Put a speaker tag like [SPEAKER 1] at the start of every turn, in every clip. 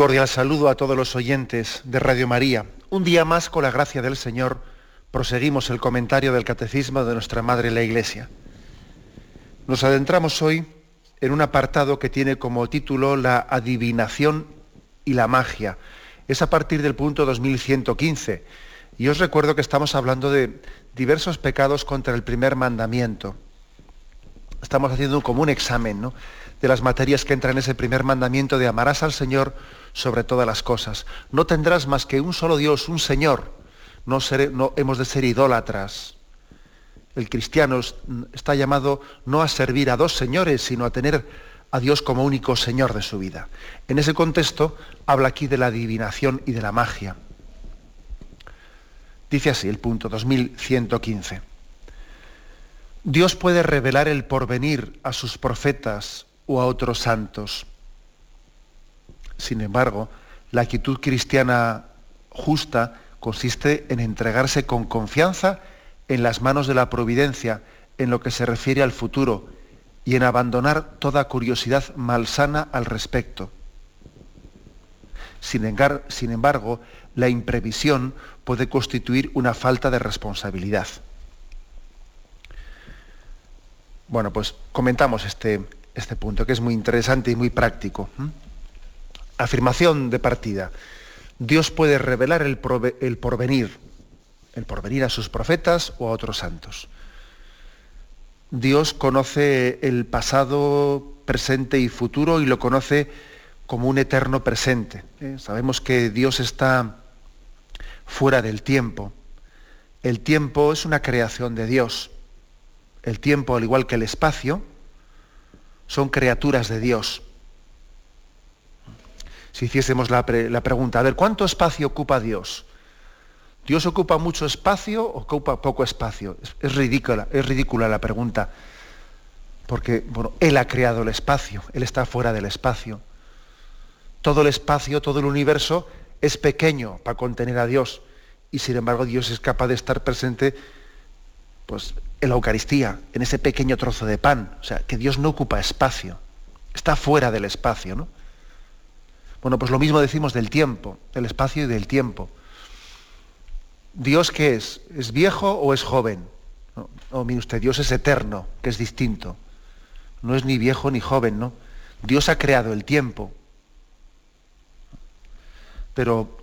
[SPEAKER 1] Cordial saludo a todos los oyentes de Radio María. Un día más, con la gracia del Señor, proseguimos el comentario del Catecismo de nuestra Madre la Iglesia. Nos adentramos hoy en un apartado que tiene como título La adivinación y la magia. Es a partir del punto 2115. Y os recuerdo que estamos hablando de diversos pecados contra el primer mandamiento. Estamos haciendo como un examen, ¿no? De las materias que entran en ese primer mandamiento de amarás al Señor sobre todas las cosas. No tendrás más que un solo Dios, un Señor. No, no hemos de ser idólatras. El cristiano está llamado no a servir a dos señores, sino a tener a Dios como único Señor de su vida. En ese contexto habla aquí de la adivinación y de la magia. Dice así el punto 2115. Dios puede revelar el porvenir a sus profetas o a otros santos. Sin embargo, la actitud cristiana justa consiste en entregarse con confianza en las manos de la providencia en lo que se refiere al futuro y en abandonar toda curiosidad malsana al respecto. Sin, sin embargo, la imprevisión puede constituir una falta de responsabilidad. Bueno, pues comentamos este, este punto, que es muy interesante y muy práctico. Afirmación de partida. Dios puede revelar el, porvenir, el porvenir a sus profetas o a otros santos. Dios conoce el pasado, presente y futuro y lo conoce como un eterno presente. ¿eh? Sabemos que Dios está fuera del tiempo. El tiempo es una creación de Dios. El tiempo, al igual que el espacio, son criaturas de Dios. Si hiciésemos la, pregunta, a ver, ¿cuánto espacio ocupa Dios? ¿Dios ocupa mucho espacio o ocupa poco espacio? Es, ridícula, es ridícula la pregunta, porque bueno, Él ha creado el espacio, Él está fuera del espacio. Todo el espacio, todo el universo es pequeño para contener a Dios, y sin embargo Dios es capaz de estar presente pues, en la Eucaristía, en ese pequeño trozo de pan. O sea, que Dios no ocupa espacio, está fuera del espacio, ¿no? Bueno, pues lo mismo decimos del tiempo, del espacio y del tiempo. ¿Dios qué es? ¿Es viejo o es joven? No, mire usted, Dios es eterno, que es distinto. No es ni viejo ni joven, ¿no? Dios ha creado el tiempo. Pero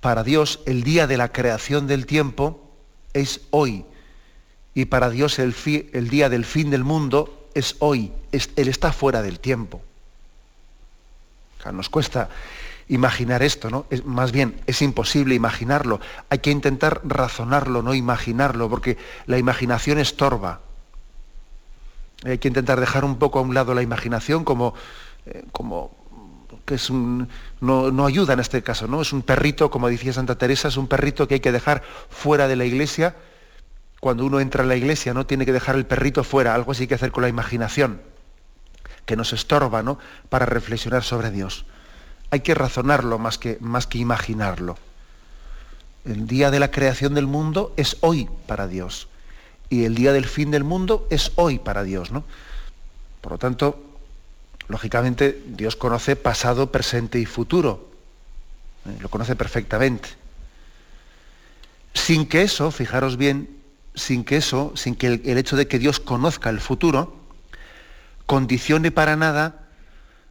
[SPEAKER 1] para Dios el día de la creación del tiempo es hoy, y para Dios el, día del fin del mundo es hoy. él está fuera del tiempo. nos cuesta imaginar esto, ¿no? Es, más bien, es imposible imaginarlo. Hay que intentar razonarlo, no imaginarlo, porque la imaginación estorba. Hay que intentar dejar un poco a un lado la imaginación como, eh, como que es no, no, ayuda en este caso, ¿no? Es un perrito, como decía Santa Teresa, es un perrito que hay que dejar fuera de la iglesia cuando uno entra en la iglesia, ¿no? Tiene que dejar el perrito fuera, algo así que hacer con la imaginación, que nos estorba, ¿no? Para reflexionar sobre Dios. Hay que razonarlo más que, más que imaginarlo. El día de la creación del mundo es hoy para Dios. Y el día del fin del mundo es hoy para Dios, ¿no? Por lo tanto, lógicamente, Dios conoce pasado, presente y futuro. ¿eh? Lo conoce perfectamente. Sin que eso, fijaros bien, sin que eso, sin que el, hecho de que Dios conozca el futuro, condicione para nada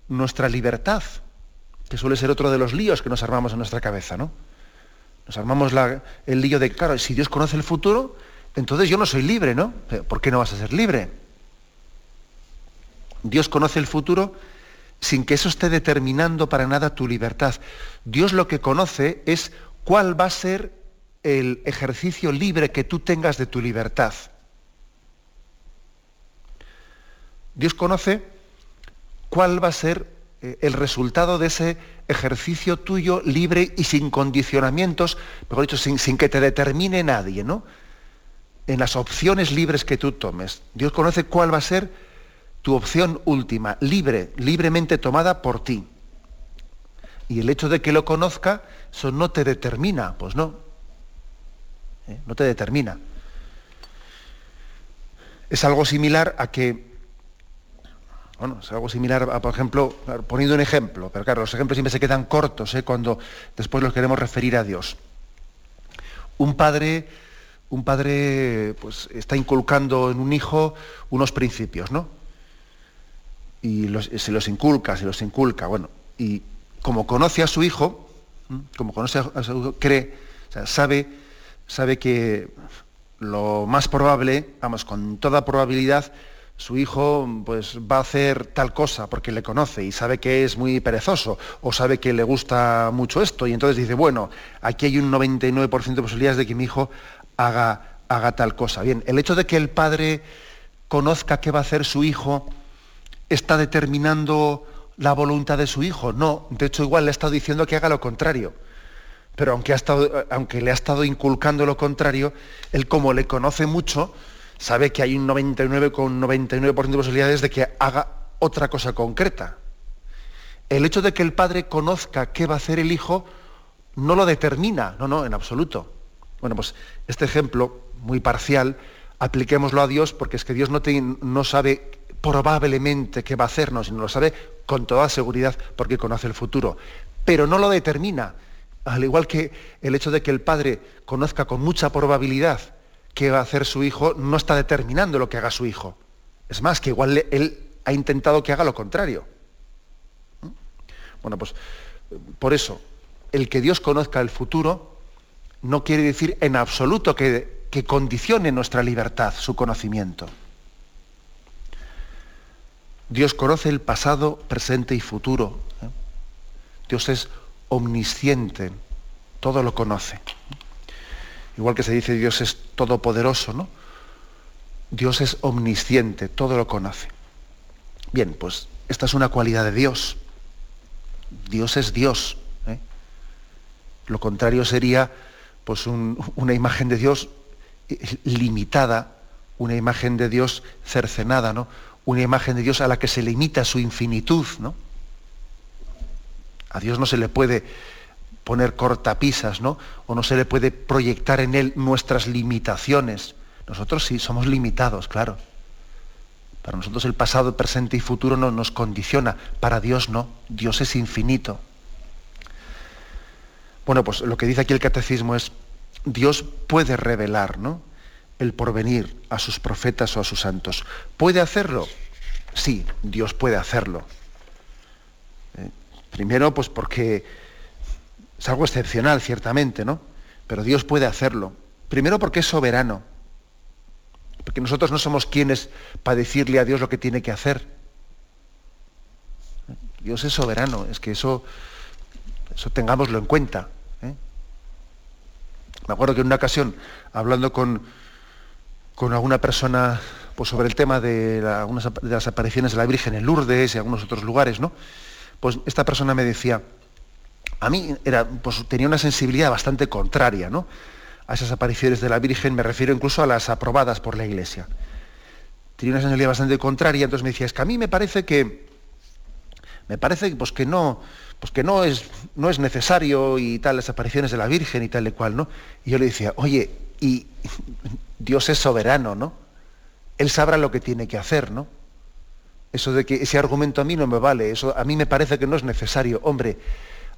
[SPEAKER 1] nuestra libertad, que suele ser otro de los líos que nos armamos en nuestra cabeza, ¿no? Nos armamos el lío de, claro, si Dios conoce el futuro, entonces yo no soy libre, ¿no? ¿Por qué no vas a ser libre? Dios conoce el futuro sin que eso esté determinando para nada tu libertad. Dios lo que conoce es cuál va a ser el ejercicio libre que tú tengas de tu libertad. Dios conoce cuál va a ser eh, el resultado de ese ejercicio tuyo libre y sin condicionamientos, mejor dicho, sin, sin, que te determine nadie, ¿no? En las opciones libres que tú tomes. Dios conoce cuál va a ser tu opción última, libre, libremente tomada por ti. Y el hecho de que lo conozca, eso no te determina, pues no. ¿Eh? No te determina. Es algo similar a que bueno, es algo similar a, por ejemplo, poniendo un ejemplo, pero claro, los ejemplos siempre se quedan cortos ¿eh? cuando después los queremos referir a Dios. Un padre, un padre pues, está inculcando en un hijo unos principios, ¿no? Y se los inculca, se los inculca, bueno, y como conoce a su hijo, como conoce a su hijo, cree, sabe, sabe que lo más probable, vamos, con toda probabilidad, su hijo pues, va a hacer tal cosa porque le conoce y sabe que es muy perezoso o sabe que le gusta mucho esto y entonces dice, bueno, aquí hay un 99% de posibilidades de que mi hijo haga, haga tal cosa. Bien, el hecho de que el padre conozca qué va a hacer su hijo está determinando la voluntad de su hijo. No, de hecho igual le estado diciendo que haga lo contrario. Pero aunque, le ha estado inculcando lo contrario, él como le conoce mucho, sabe que hay un 99,99% ,99 de posibilidades de que haga otra cosa concreta. El hecho de que el padre conozca qué va a hacer el hijo no lo determina, no, no, en absoluto. Bueno, pues este ejemplo, muy parcial, apliquémoslo a Dios porque es que Dios no, no sabe probablemente qué va a hacernos, sino lo sabe con toda seguridad porque conoce el futuro. Pero no lo determina. Al igual que el hecho de que el padre conozca con mucha probabilidad qué va a hacer su hijo no está determinando lo que haga su hijo. Es más, que igual él ha intentado que haga lo contrario. ¿Mm? Bueno, pues por eso, el que Dios conozca el futuro no quiere decir en absoluto que, condicione nuestra libertad, su conocimiento. Dios conoce el pasado, presente y futuro. ¿eh? Dios es omnisciente, todo lo conoce. Igual que se dice Dios es todopoderoso, ¿no? Dios es omnisciente, todo lo conoce. Bien, pues esta es una cualidad de Dios. Dios es Dios. ¿eh? Lo contrario sería pues una imagen de Dios limitada, una imagen de Dios cercenada, ¿no? Una imagen de Dios a la que se limita su infinitud, ¿no? A Dios no se le puede poner cortapisas, ¿no? O no se le puede proyectar en él nuestras limitaciones. Nosotros sí somos limitados, claro. Para nosotros el pasado, presente y futuro no nos condiciona. Para Dios no. Dios es infinito. Bueno, pues lo que dice aquí el catecismo es, Dios puede revelar, ¿no? El porvenir a sus profetas o a sus santos. ¿Puede hacerlo? Sí, Dios puede hacerlo. Primero, pues porque es algo excepcional, ciertamente, ¿no? Pero Dios puede hacerlo. Primero porque es soberano. Porque nosotros no somos quienes para decirle a Dios lo que tiene que hacer. Dios es soberano, es que eso, eso tengámoslo en cuenta. ¿eh? Me acuerdo que en una ocasión, hablando con, con alguna persona pues, sobre el tema de, de las apariciones de la Virgen en Lourdes y algunos otros lugares, ¿no? Pues esta persona me decía, a mí era, pues, tenía una sensibilidad bastante contraria ¿no? a esas apariciones de la Virgen, me refiero incluso a las aprobadas por la Iglesia. Tenía una sensibilidad bastante contraria, entonces me decía, es que a mí me parece que, me parece pues, que, no, pues, que no, es, no es necesario y tal las apariciones de la Virgen y tal y cual, ¿no? Y yo le decía, oye, y Dios es soberano, ¿no? Él sabrá lo que tiene que hacer, ¿no? Eso de que ese argumento a mí no me vale, eso a mí me parece que no es necesario. Hombre,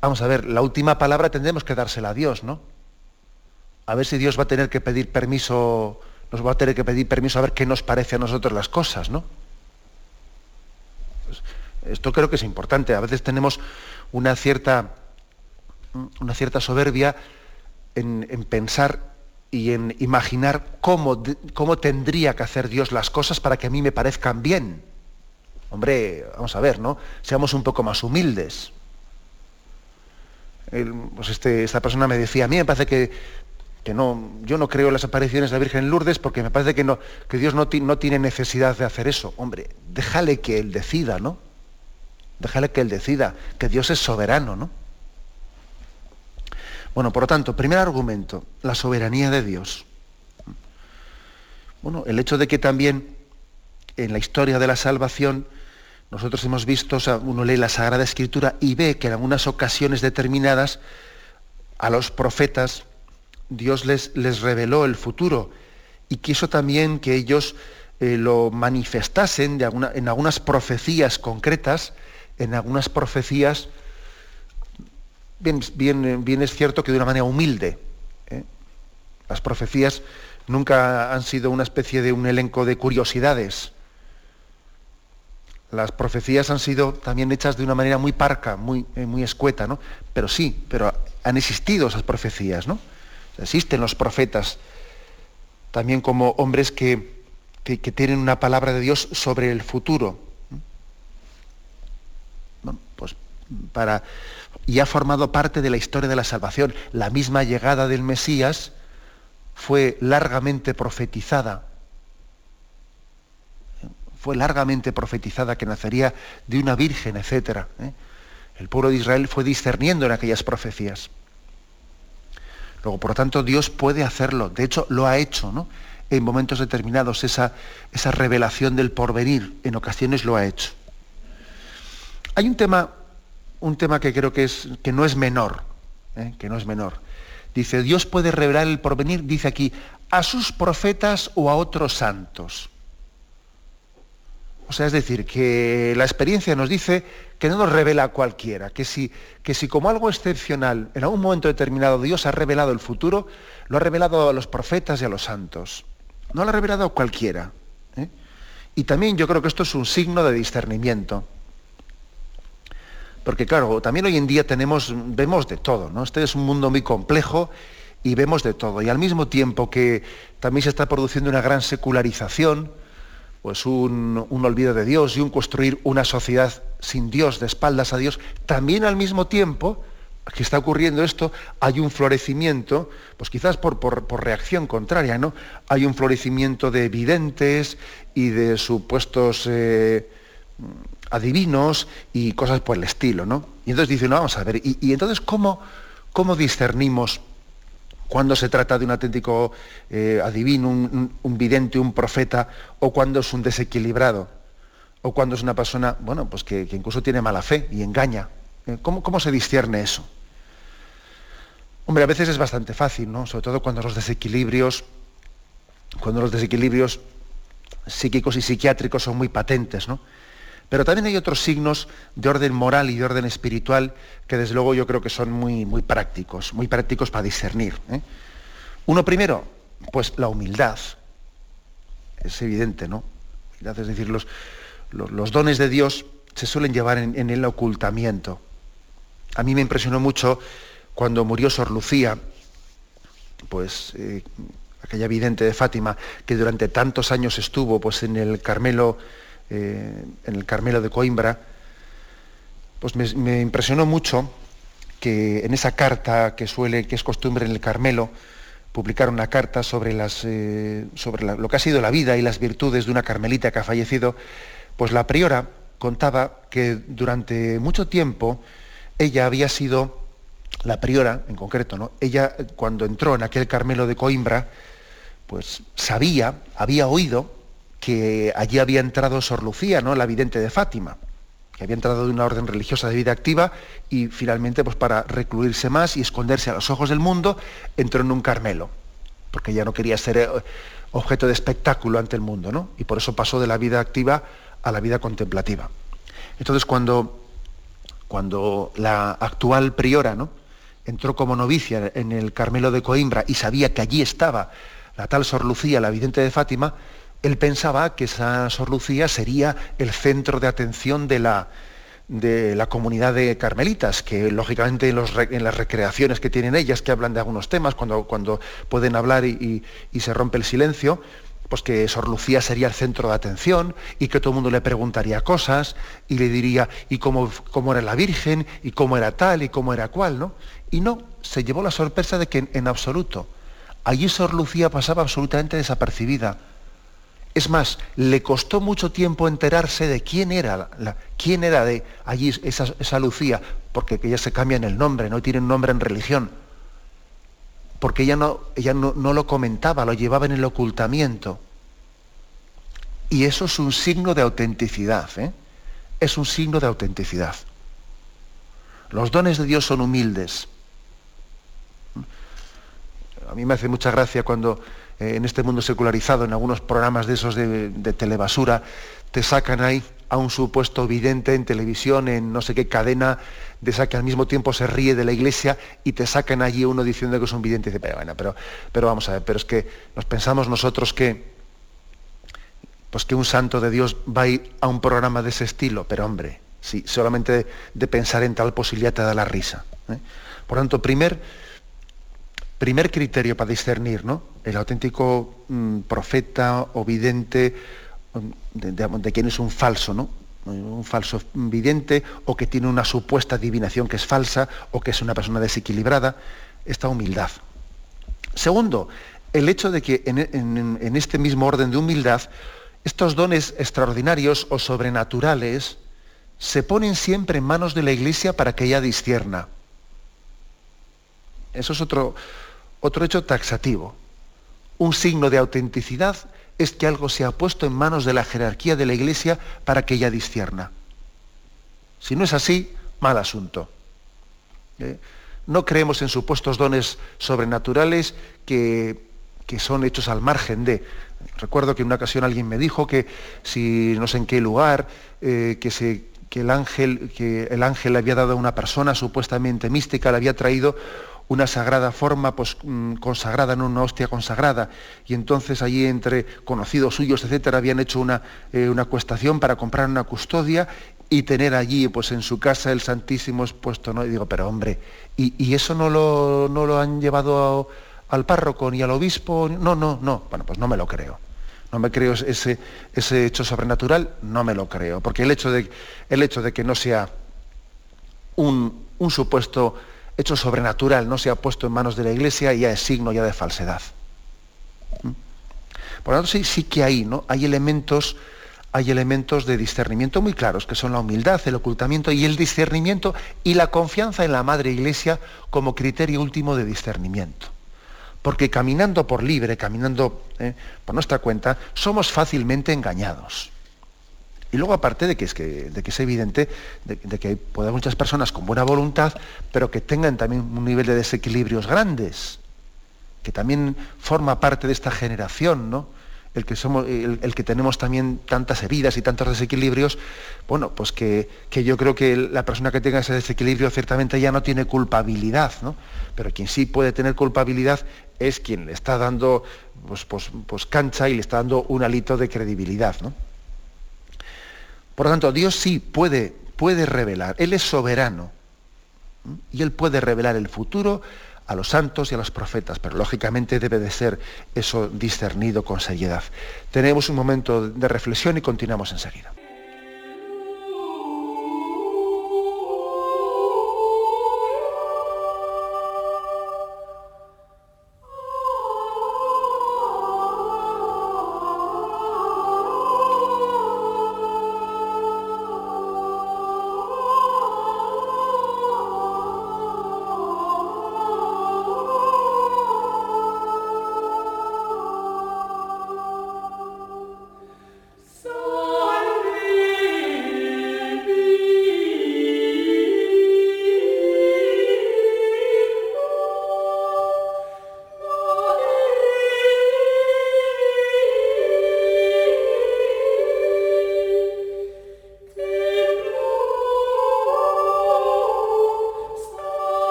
[SPEAKER 1] Vamos a ver, la última palabra tendremos que dársela a Dios, ¿no? A ver si Dios va a tener que pedir permiso, nos va a tener que pedir permiso a ver qué nos parece a nosotros las cosas, ¿no? Pues, esto creo que es importante. A veces tenemos una cierta, una cierta soberbia en, pensar y en imaginar cómo, cómo tendría que hacer Dios las cosas para que a mí me parezcan bien. Hombre, vamos a ver, ¿no? Seamos un poco más humildes pues este, esta persona me decía, a mí me parece que, no, yo no creo en las apariciones de la Virgen en Lourdes porque me parece que, no, que Dios no, no tiene necesidad de hacer eso. Hombre, déjale que Él decida, ¿no? déjale que él decida, que Dios es soberano, ¿no? Bueno, por lo tanto, primer argumento, la soberanía de Dios. Bueno, el hecho de que también en la historia de la salvación nosotros hemos visto, uno lee la Sagrada Escritura y ve que en algunas ocasiones determinadas a los profetas Dios les, les reveló el futuro y quiso también que ellos eh, lo manifestasen en algunas profecías concretas, en algunas profecías, bien, bien, bien, es cierto que de una manera humilde. ¿eh? Las profecías nunca han sido una especie de un elenco de curiosidades. Las profecías han sido también hechas de una manera muy parca, muy, eh, muy escueta, ¿no? Pero sí, pero han existido esas profecías, ¿no? Existen los profetas también como hombres que, tienen una palabra de Dios sobre el futuro. pues para, y ha formado parte de la historia de la salvación. La misma llegada del Mesías fue largamente profetizada. Fue largamente profetizada que nacería de una virgen, etc. ¿eh? El pueblo de Israel fue discerniendo en aquellas profecías. Luego, por lo tanto, Dios puede hacerlo. De hecho, lo ha hecho, ¿no? En momentos determinados, esa, esa revelación del porvenir, en ocasiones lo ha hecho. Hay un tema, un tema que creo que, es, que no es menor, ¿eh? que no es menor. Dice, Dios puede revelar el porvenir, dice aquí, a sus profetas o a otros santos. O sea, es decir, que la experiencia nos dice que no nos revela a cualquiera, que si, que si como algo excepcional en algún momento determinado Dios ha revelado el futuro, lo ha revelado a los profetas y a los santos. No lo ha revelado a cualquiera. ¿eh? Y también yo creo que esto es un signo de discernimiento. Porque claro, también hoy en día tenemos, vemos de todo, ¿no? Este es un mundo muy complejo y vemos de todo. Y al mismo tiempo que también se está produciendo una gran secularización, pues un, olvido de Dios y un construir una sociedad sin Dios, de espaldas a Dios, también al mismo tiempo que está ocurriendo esto, hay un florecimiento, pues quizás por, por, reacción contraria, ¿no? Hay un florecimiento de videntes y de supuestos eh, adivinos y cosas por el estilo, ¿no? Y entonces dicen, no, vamos a ver, y, entonces, ¿cómo, ¿cómo discernimos cuando se trata de un auténtico eh, adivino, un, vidente, un profeta, o cuando es un desequilibrado, o cuando es una persona, bueno, pues que, incluso tiene mala fe y engaña. Eh, ¿Cómo, ¿Cómo, se discierne eso? Hombre, a veces es bastante fácil, ¿no? Sobre todo cuando los desequilibrios, cuando los desequilibrios psíquicos y psiquiátricos son muy patentes, ¿no? Pero también hay otros signos de orden moral y de orden espiritual que desde luego yo creo que son muy, muy prácticos, muy prácticos para discernir. ¿eh? Uno primero, pues la humildad. Es evidente, ¿no? Es decir, los, los, dones de Dios se suelen llevar en, el ocultamiento. A mí me impresionó mucho cuando murió Sor Lucía, pues eh, aquella vidente de Fátima, que durante tantos años estuvo pues, en el Carmelo eh, en el Carmelo de Coimbra, pues me, impresionó mucho que en esa carta que suele, que es costumbre en el Carmelo, publicar una carta sobre, las, eh, sobre lo que ha sido la vida y las virtudes de una carmelita que ha fallecido, pues la priora contaba que durante mucho tiempo ella había sido, la priora en concreto, ¿no? ella cuando entró en aquel Carmelo de Coimbra, pues sabía, había oído que allí había entrado Sor Lucía, ¿no? la vidente de Fátima, que había entrado de una orden religiosa de vida activa y finalmente, pues para recluirse más y esconderse a los ojos del mundo, entró en un Carmelo, porque ya no quería ser eh, objeto de espectáculo ante el mundo, ¿no? Y por eso pasó de la vida activa a la vida contemplativa. Entonces, cuando, cuando la actual priora, ¿no? entró como novicia en el Carmelo de Coimbra y sabía que allí estaba la tal Sor Lucía, la vidente de Fátima, él pensaba que esa Sor Lucía sería el centro de atención de la, de la comunidad de carmelitas, que lógicamente en, las recreaciones que tienen ellas, que hablan de algunos temas, cuando, cuando pueden hablar y, se rompe el silencio, pues que Sor Lucía sería el centro de atención y que todo el mundo le preguntaría cosas y le diría, ¿y cómo, cómo era la Virgen? ¿Y cómo era tal? ¿Y cómo era cual? ¿no? Y no, se llevó la sorpresa de que en absoluto, allí Sor Lucía pasaba absolutamente desapercibida Es más, le costó mucho tiempo enterarse de quién era, la, quién era de allí esa, Lucía, porque ella se cambia en el nombre, no tiene un nombre en religión. Porque ella no, ella no, lo comentaba, lo llevaba en el ocultamiento. Y eso es un signo de autenticidad, ¿eh? es un signo de autenticidad. Los dones de Dios son humildes. A mí me hace mucha gracia cuando eh, en este mundo secularizado, en algunos programas de esos de, telebasura, te sacan ahí a un supuesto vidente en televisión, en no sé qué cadena, de esa que al mismo tiempo se ríe de la iglesia y te sacan allí uno diciendo que es un vidente y dice, pero bueno, pero, pero vamos a ver, pero es que nos pensamos nosotros que, pues que un santo de Dios va a ir a un programa de ese estilo, pero hombre, sí, solamente de, pensar en tal posibilidad te da la risa. ¿eh? Por tanto, primer, primer criterio para discernir, ¿no? El auténtico mm, profeta o vidente, mm, de, quien es un falso, ¿no? Un falso vidente o que tiene una supuesta adivinación que es falsa o que es una persona desequilibrada, esta humildad. Segundo, el hecho de que en este mismo orden de humildad, estos dones extraordinarios o sobrenaturales se ponen siempre en manos de la Iglesia para que ella discierna. Eso es otro, otro hecho taxativo. Un signo de autenticidad es que algo se ha puesto en manos de la jerarquía de la Iglesia para que ella discierna. Si no es así, mal asunto. ¿Eh? No creemos en supuestos dones sobrenaturales que, son hechos al margen de. Recuerdo que en una ocasión alguien me dijo que si no sé en qué lugar, eh, que, se, que, el ángel, que el ángel le había dado a una persona supuestamente mística, le había traído una sagrada forma pues, mm, consagrada, en una hostia consagrada. Y entonces allí entre conocidos suyos, etcétera, habían hecho una, eh, una cuestación para comprar una custodia y tener allí pues, en su casa el Santísimo expuesto. ¿no? Y digo, pero hombre, ¿y, eso no lo, no lo han llevado al párroco ni al obispo? No, no, no. Bueno, pues no me lo creo. No me creo ese, ese hecho sobrenatural, no me lo creo. Porque el hecho de, el hecho de que no sea un, un supuesto hecho sobrenatural no se ha puesto en manos de la Iglesia ya es signo ya de falsedad. ¿Mm? Por lo tanto, sí, sí que hay, ¿no? Hay elementos, hay elementos de discernimiento muy claros, que son la humildad, el ocultamiento y el discernimiento y la confianza en la Madre Iglesia como criterio último de discernimiento. Porque caminando por libre, caminando ¿eh? por nuestra cuenta, somos fácilmente engañados. Y luego aparte de que es, evidente de, que puede haber muchas personas con buena voluntad, pero que tengan también un nivel de desequilibrios grandes, que también forma parte de esta generación, ¿no? El que, somos, el, que tenemos también tantas heridas y tantos desequilibrios, bueno, pues que, yo creo que la persona que tenga ese desequilibrio ciertamente ya no tiene culpabilidad, ¿no? Pero quien sí puede tener culpabilidad es quien le está dando pues, pues, pues cancha y le está dando un alito de credibilidad, ¿no? Por lo tanto, Dios sí puede, puede revelar, Él es soberano y Él puede revelar el futuro a los santos y a los profetas, pero lógicamente debe de ser eso discernido con seriedad. Tenemos un momento de reflexión y continuamos enseguida.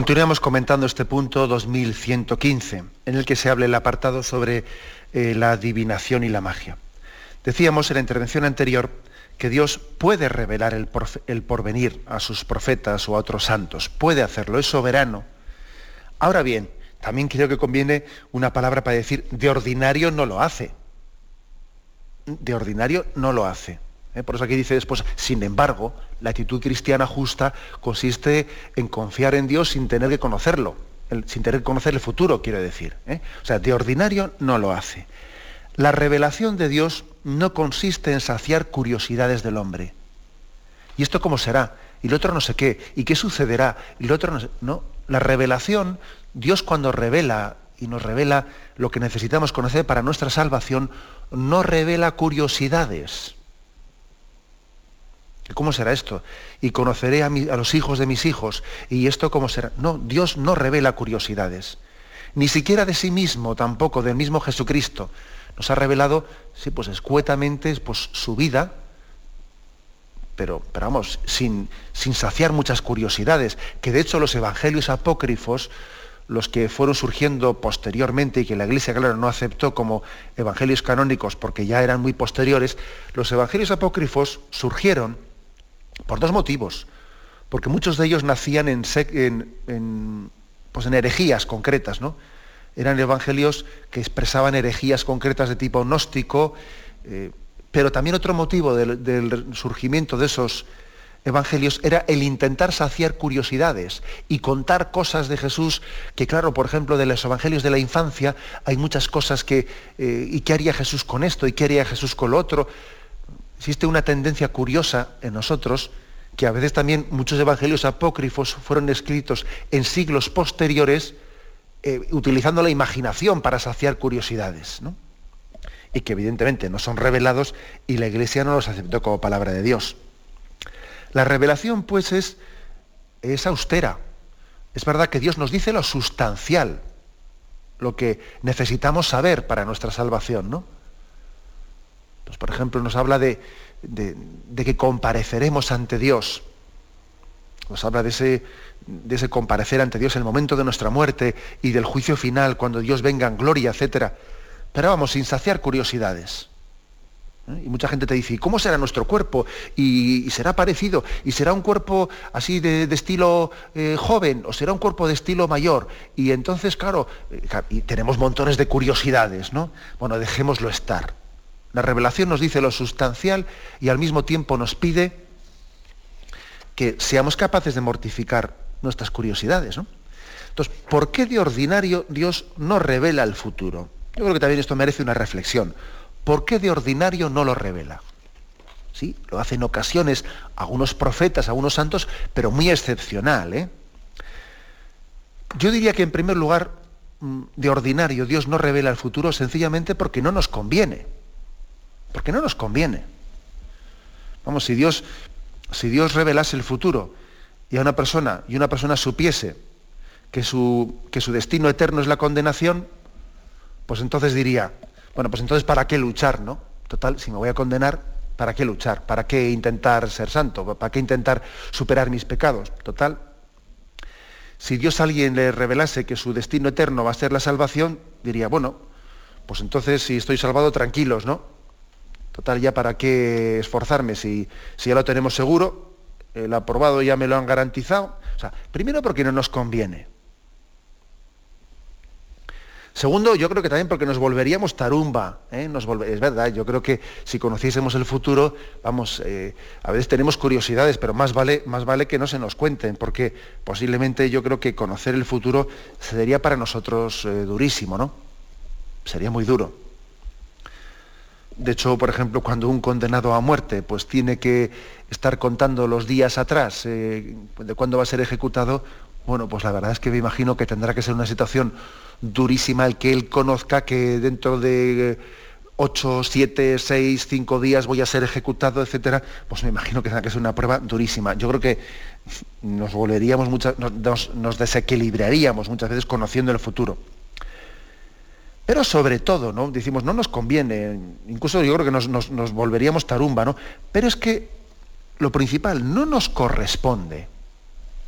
[SPEAKER 1] Continuamos comentando este punto 2115, en el que se habla el apartado sobre eh, la adivinación y la magia. Decíamos en la intervención anterior que Dios puede revelar el, el, porvenir a sus profetas o a otros santos, puede hacerlo, es soberano. Ahora bien, también creo que conviene una palabra para decir, de ordinario no lo hace. De ordinario no lo hace. ¿Eh? Por eso aquí dice después, sin embargo, la actitud cristiana justa consiste en confiar en Dios sin tener que conocerlo, sin tener que conocer el futuro, quiero decir. ¿eh? O sea, de ordinario no lo hace. La revelación de Dios no consiste en saciar curiosidades del hombre. ¿Y esto cómo será? Y lo otro no sé qué. ¿Y qué sucederá? Y lo otro no sé. No, la revelación, Dios cuando revela y nos revela lo que necesitamos conocer para nuestra salvación, no revela curiosidades. ¿Cómo será esto? Y conoceré a, a, los hijos de mis hijos. ¿Y esto cómo será? No, Dios no revela curiosidades. Ni siquiera de sí mismo, tampoco del mismo Jesucristo. Nos ha revelado, sí, pues escuetamente, pues su vida, pero, pero vamos, sin, sin saciar muchas curiosidades. Que de hecho los evangelios apócrifos, los que fueron surgiendo posteriormente y que la Iglesia, claro, no aceptó como evangelios canónicos porque ya eran muy posteriores, los evangelios apócrifos surgieron por dos motivos. Porque muchos de ellos nacían en, pues en herejías concretas, ¿no? Eran evangelios que expresaban herejías concretas de tipo gnóstico, eh, pero también otro motivo del, del, surgimiento de esos evangelios era el intentar saciar curiosidades y contar cosas de Jesús que, claro, por ejemplo, de los evangelios de la infancia hay muchas cosas que, eh, ¿y qué haría Jesús con esto? ¿Y qué haría Jesús con lo otro? Existe una tendencia curiosa en nosotros, que a veces también muchos evangelios apócrifos fueron escritos en siglos posteriores, eh, utilizando la imaginación para saciar curiosidades, y que evidentemente no son revelados y la Iglesia no los aceptó como palabra de Dios. La revelación, pues, es, es austera. Es verdad que Dios nos dice lo sustancial, lo que necesitamos saber para nuestra salvación, ¿no? Por ejemplo, nos habla de, que compareceremos ante Dios. Nos habla de ese, comparecer ante Dios en el momento de nuestra muerte y del juicio final, cuando Dios venga en gloria, etc. Pero vamos, sin saciar curiosidades. ¿Eh? Y mucha gente te dice, cómo será nuestro cuerpo? ¿Y, será parecido? ¿Y será un cuerpo así de, estilo eh, joven? ¿O será un cuerpo de estilo mayor? Y entonces, claro, eh, y tenemos montones de curiosidades, ¿no? Bueno, dejémoslo estar. La revelación nos dice lo sustancial y al mismo tiempo nos pide que seamos capaces de mortificar nuestras curiosidades. Entonces, ¿por qué de ordinario Dios no revela el futuro? Yo creo que también esto merece una reflexión. ¿Por qué de ordinario no lo revela? Sí, lo hace en ocasiones algunos profetas, algunos santos, pero muy excepcional. ¿eh? Yo diría que en primer lugar, mm, de ordinario Dios no revela el futuro sencillamente porque no nos conviene porque no nos conviene. Vamos, si Dios, si Dios revelase el futuro y a una persona y una persona supiese que su, que su destino eterno es la condenación, pues entonces diría, bueno, pues entonces ¿para qué luchar, no? Total, si me voy a condenar, ¿para qué luchar? ¿Para qué intentar ser santo? ¿Para qué intentar superar mis pecados? Total. Si Dios a alguien le revelase que su destino eterno va a ser la salvación, diría, bueno, pues entonces si estoy salvado, tranquilos, ¿no? Total, ya para qué esforzarme si, si ya lo tenemos seguro, el aprobado ya me lo han garantizado. O sea, primero porque no nos conviene. Segundo, yo creo que también porque nos volveríamos tarumba. ¿eh? Es verdad, yo creo que si conociésemos el futuro, vamos, eh, a veces tenemos curiosidades, pero más vale, más vale que no se nos cuenten, porque posiblemente yo creo que conocer el futuro sería para nosotros eh, durísimo, ¿no? Sería muy duro. De hecho, por ejemplo, cuando un condenado a muerte pues tiene que estar contando los días atrás eh, de cuándo va a ser ejecutado, bueno, pues la verdad es que me imagino que tendrá que ser una situación durísima el que él conozca que dentro de 8, 7, 6, 5 días voy a ser ejecutado, etcétera, pues me imagino que tendrá que ser una prueba durísima. Yo creo que nos volveríamos muchas, nos desequilibraríamos muchas veces conociendo el futuro. Pero sobre todo, ¿no? Decimos, no nos conviene, incluso yo creo que nos, volveríamos tarumba, ¿no? Pero es que lo principal, no nos corresponde.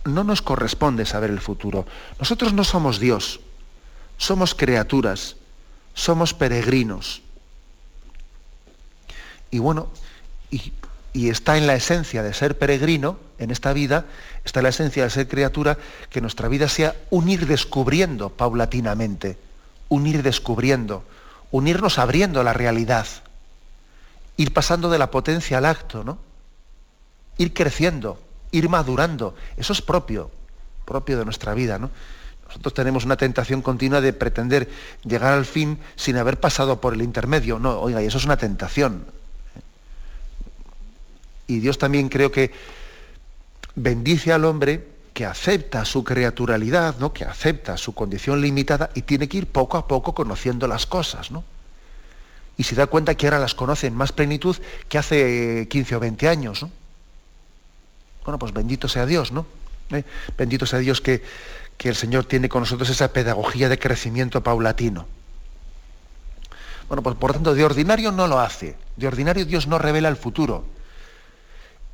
[SPEAKER 1] no nos corresponde saber el futuro. Nosotros no somos Dios, somos criaturas, somos peregrinos. Y bueno, y, y, está en la esencia de ser peregrino en esta vida, está en la esencia de ser criatura, que nuestra vida sea unir descubriendo paulatinamente, unir descubriendo, unirnos abriendo la realidad, ir pasando de la potencia al acto, ¿no? Ir creciendo, ir madurando. Eso es propio, propio de nuestra vida, ¿no? Nosotros tenemos una tentación continua de pretender llegar al fin sin haber pasado por el intermedio. No, oiga, y eso es una tentación. Y Dios también creo que bendice al hombre que acepta su criaturalidad, ¿no? que acepta su condición limitada y tiene que ir poco a poco conociendo las cosas. ¿no? Y se da cuenta que ahora las conoce en más plenitud que hace 15 o 20 años. ¿no? Bueno, pues bendito sea Dios, ¿no? ¿Eh? Bendito sea Dios que, que el Señor tiene con nosotros esa pedagogía de crecimiento paulatino. Bueno, pues por tanto, de ordinario no lo hace. De ordinario Dios no revela el futuro.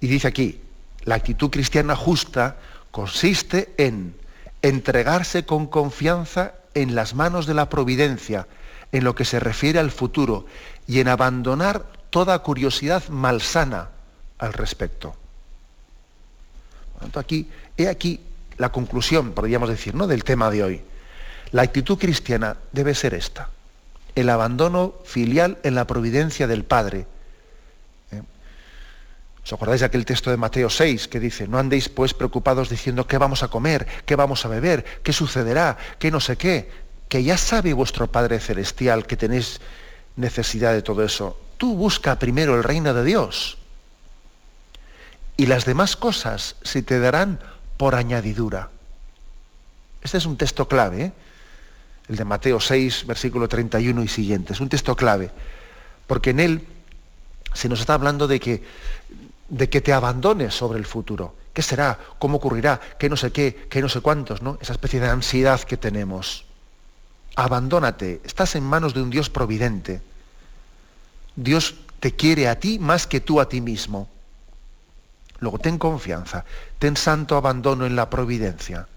[SPEAKER 1] Y dice aquí, la actitud cristiana justa consiste en entregarse con confianza en las manos de la providencia, en lo que se refiere al futuro, y en abandonar toda curiosidad malsana al respecto. Por tanto, aquí, he aquí la conclusión, podríamos decir, ¿no? del tema de hoy. La actitud cristiana debe ser esta, el abandono filial en la providencia del Padre, ¿Os acordáis de aquel texto de Mateo 6 que dice, no andéis pues preocupados diciendo qué vamos a comer, qué vamos a beber, qué sucederá, qué no sé qué, que ya sabe vuestro Padre Celestial que tenéis necesidad de todo eso. Tú busca primero el reino de Dios y las demás cosas se te darán por añadidura. Este es un texto clave, ¿eh? el de Mateo 6, versículo 31 y siguiente. Es un texto clave, porque en él se nos está hablando de que de que te abandones sobre el futuro. ¿Qué será? ¿Cómo ocurrirá? ¿Qué no sé qué? ¿Qué no sé cuántos? ¿no? Esa especie de ansiedad que tenemos. Abandónate. Estás en manos de un Dios providente. Dios te quiere a ti más que tú a ti mismo. Luego, ten confianza. Ten santo abandono en la providencia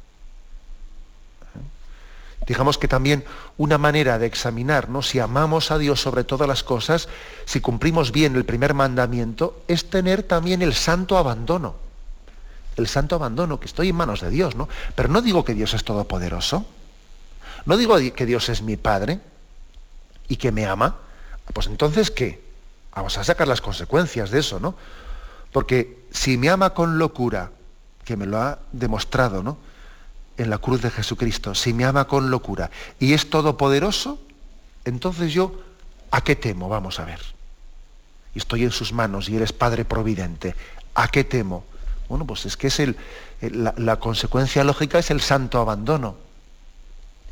[SPEAKER 1] digamos que también una manera de examinar si amamos a Dios sobre todas las cosas, si cumplimos bien el primer mandamiento, es tener también el santo abandono. El santo abandono, que estoy en manos de Dios, ¿no? Pero no digo que Dios es todopoderoso. No digo que Dios es mi Padre y que me ama. Pues entonces, ¿qué? Vamos a sacar las consecuencias de eso, ¿no? Porque si me ama con locura, que me lo ha demostrado, ¿no? En la cruz de Jesucristo, si me ama con locura y es todopoderoso, entonces yo, ¿a qué temo? Vamos a ver. Y estoy en sus manos y eres Padre Providente. ¿A qué temo? Bueno, pues es que es el, la, la consecuencia lógica es el santo abandono.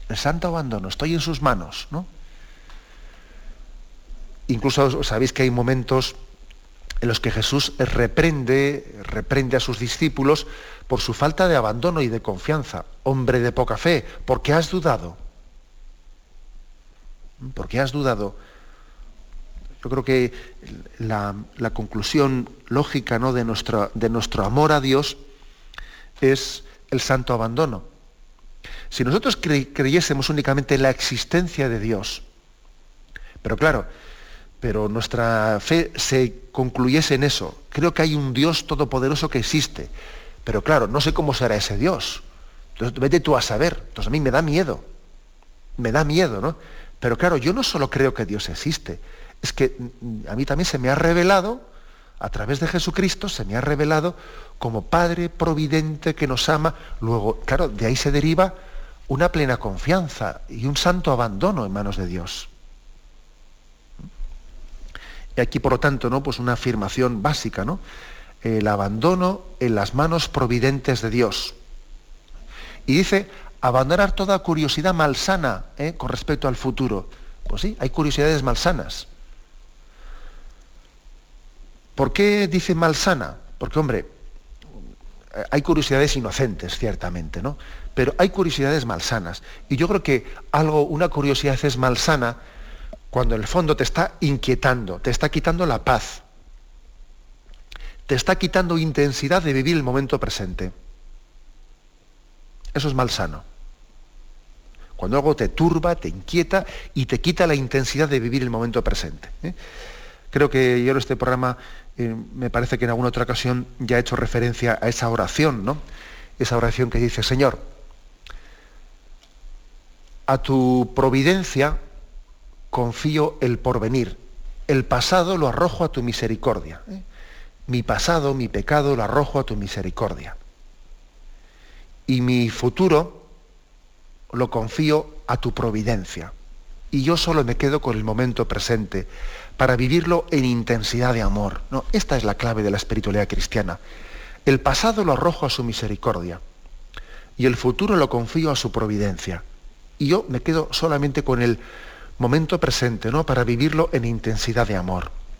[SPEAKER 1] El santo abandono, estoy en sus manos, ¿no? Incluso sabéis que hay momentos en los que Jesús reprende, reprende a sus discípulos por su falta de abandono y de confianza. Hombre de poca fe, ¿por qué has dudado? ¿Por qué has dudado? Yo creo que la, conclusión lógica ¿no? de, nuestro, de nuestro amor a Dios es el santo abandono. Si nosotros creyésemos únicamente en la existencia de Dios, pero claro, pero nuestra fe se concluyese en eso, creo que hay un Dios todopoderoso que existe, pero claro, no sé cómo será ese Dios. Entonces, vete tú a saber. Entonces a mí me da miedo. Me da miedo, ¿no? Pero claro, yo no solo creo que Dios existe, es que a mí también se me ha revelado, a través de Jesucristo, se me ha revelado como Padre providente que nos ama. Luego, claro, de ahí se deriva una plena confianza y un santo abandono en manos de Dios. Y aquí, por lo tanto, ¿no? pues una afirmación básica, ¿no? El abandono en las manos providentes de Dios. Y dice, abandonar toda curiosidad malsana ¿eh? con respecto al futuro. Pues sí, hay curiosidades malsanas. ¿Por qué dice malsana? Porque, hombre, hay curiosidades inocentes, ciertamente, ¿no? Pero hay curiosidades malsanas. Y yo creo que algo, una curiosidad es malsana cuando en el fondo te está inquietando, te está quitando la paz, te está quitando intensidad de vivir el momento presente. Eso es malsano. Cuando algo te turba, te inquieta y te quita la intensidad de vivir el momento presente. ¿eh? Creo que yo en este programa eh, me parece que en alguna otra ocasión ya he hecho referencia a esa oración, ¿no? Esa oración que dice, Señor, a tu providencia confío el porvenir. El pasado lo arrojo a tu misericordia. ¿eh? Mi pasado, mi pecado lo arrojo a tu misericordia. Y mi futuro lo confío a tu providencia. Y yo solo me quedo con el momento presente para vivirlo en intensidad de amor. ¿no? Esta es la clave de la espiritualidad cristiana. El pasado lo arrojo a su misericordia y el futuro lo confío a su providencia. Y yo me quedo solamente con el momento presente, ¿no? Para vivirlo en intensidad de amor.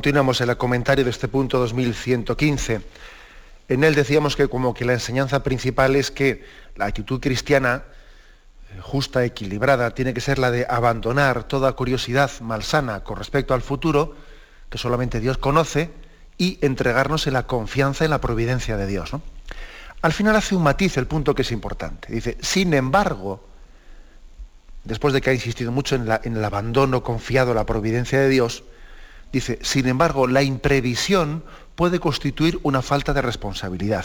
[SPEAKER 1] Continuamos en el comentario de este punto 2115. En él decíamos que como que la enseñanza principal es que la actitud cristiana eh, justa, equilibrada, tiene que ser la de abandonar toda curiosidad malsana con respecto al futuro, que solamente Dios conoce, y entregarnos en la confianza en la providencia de Dios. Al final hace un matiz el punto que es importante. Dice, sin embargo, después de que ha insistido mucho en el abandono confiado a la providencia de Dios, Dice, sin embargo, la imprevisión puede constituir una falta de responsabilidad.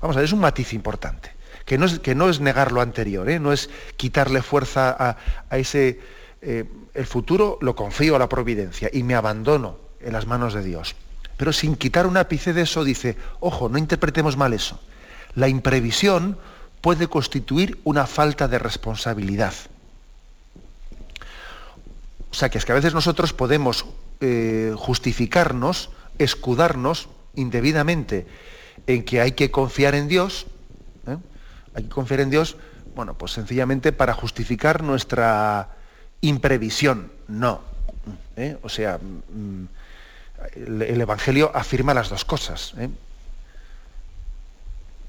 [SPEAKER 1] Vamos a ver, es un matiz importante, que no es, que no es negar lo anterior, ¿eh? no es quitarle fuerza a, ese... Eh, el futuro lo confío a la providencia y me abandono en las manos de Dios. Pero sin quitar un ápice de eso dice, ojo, no interpretemos mal eso. La imprevisión puede constituir una falta de responsabilidad. O sea, que es que a veces nosotros podemos eh, justificarnos, escudarnos indebidamente en que hay que confiar en Dios, ¿eh? hay que confiar en Dios, bueno, pues sencillamente para justificar nuestra imprevisión. No. ¿eh? O sea, mm, el, Evangelio afirma las dos cosas.